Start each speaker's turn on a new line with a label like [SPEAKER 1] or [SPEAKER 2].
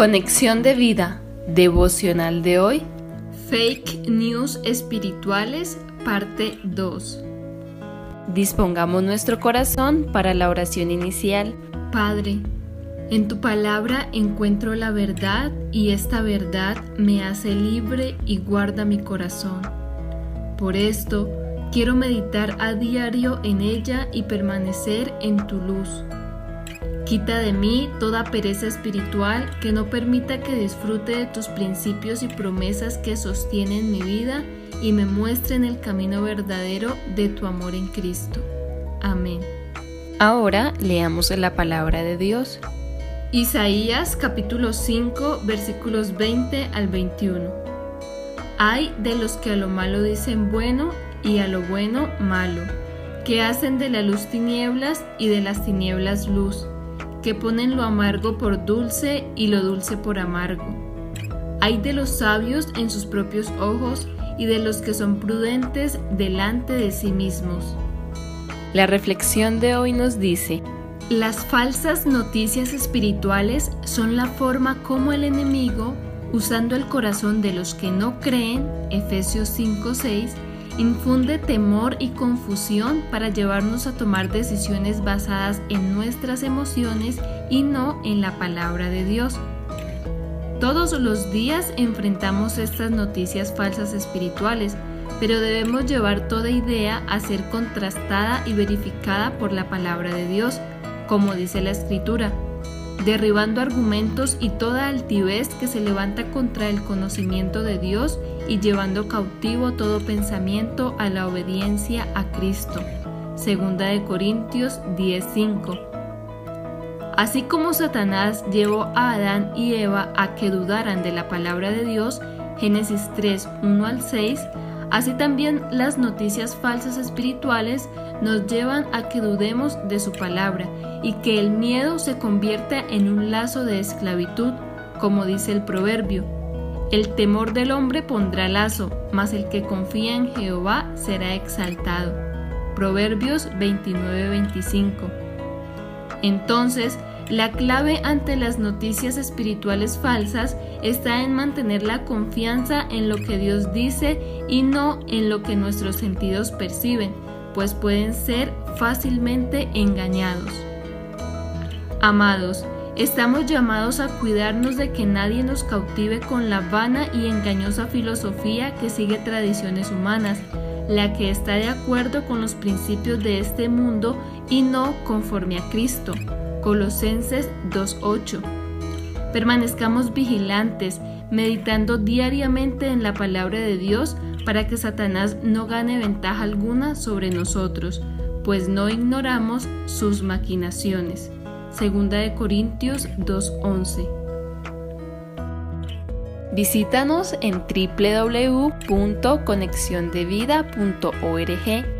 [SPEAKER 1] Conexión de vida, devocional de hoy.
[SPEAKER 2] Fake News Espirituales, parte 2.
[SPEAKER 1] Dispongamos nuestro corazón para la oración inicial.
[SPEAKER 2] Padre, en tu palabra encuentro la verdad y esta verdad me hace libre y guarda mi corazón. Por esto, quiero meditar a diario en ella y permanecer en tu luz. Quita de mí toda pereza espiritual que no permita que disfrute de tus principios y promesas que sostienen mi vida y me muestren el camino verdadero de tu amor en Cristo. Amén.
[SPEAKER 1] Ahora leamos la palabra de Dios.
[SPEAKER 2] Isaías capítulo 5 versículos 20 al 21. Hay de los que a lo malo dicen bueno y a lo bueno malo, que hacen de la luz tinieblas y de las tinieblas luz que ponen lo amargo por dulce y lo dulce por amargo. Hay de los sabios en sus propios ojos y de los que son prudentes delante de sí mismos.
[SPEAKER 1] La reflexión de hoy nos dice,
[SPEAKER 2] las falsas noticias espirituales son la forma como el enemigo, usando el corazón de los que no creen, Efesios 5:6, infunde temor y confusión para llevarnos a tomar decisiones basadas en nuestras emociones y no en la palabra de Dios. Todos los días enfrentamos estas noticias falsas espirituales, pero debemos llevar toda idea a ser contrastada y verificada por la palabra de Dios, como dice la Escritura derribando argumentos y toda altivez que se levanta contra el conocimiento de Dios y llevando cautivo todo pensamiento a la obediencia a Cristo. Segunda de Corintios 10:5. Así como Satanás llevó a Adán y Eva a que dudaran de la palabra de Dios, Génesis 3, 1 al 6, así también las noticias falsas espirituales nos llevan a que dudemos de su palabra y que el miedo se convierta en un lazo de esclavitud, como dice el proverbio. El temor del hombre pondrá lazo, mas el que confía en Jehová será exaltado. Proverbios 29-25. Entonces, la clave ante las noticias espirituales falsas está en mantener la confianza en lo que Dios dice y no en lo que nuestros sentidos perciben pues pueden ser fácilmente engañados. Amados, estamos llamados a cuidarnos de que nadie nos cautive con la vana y engañosa filosofía que sigue tradiciones humanas, la que está de acuerdo con los principios de este mundo y no conforme a Cristo. Colosenses 2.8. Permanezcamos vigilantes, meditando diariamente en la palabra de Dios para que Satanás no gane ventaja alguna sobre nosotros, pues no ignoramos sus maquinaciones. Segunda de Corintios 2:11.
[SPEAKER 1] Visítanos en www.conexiondevida.org.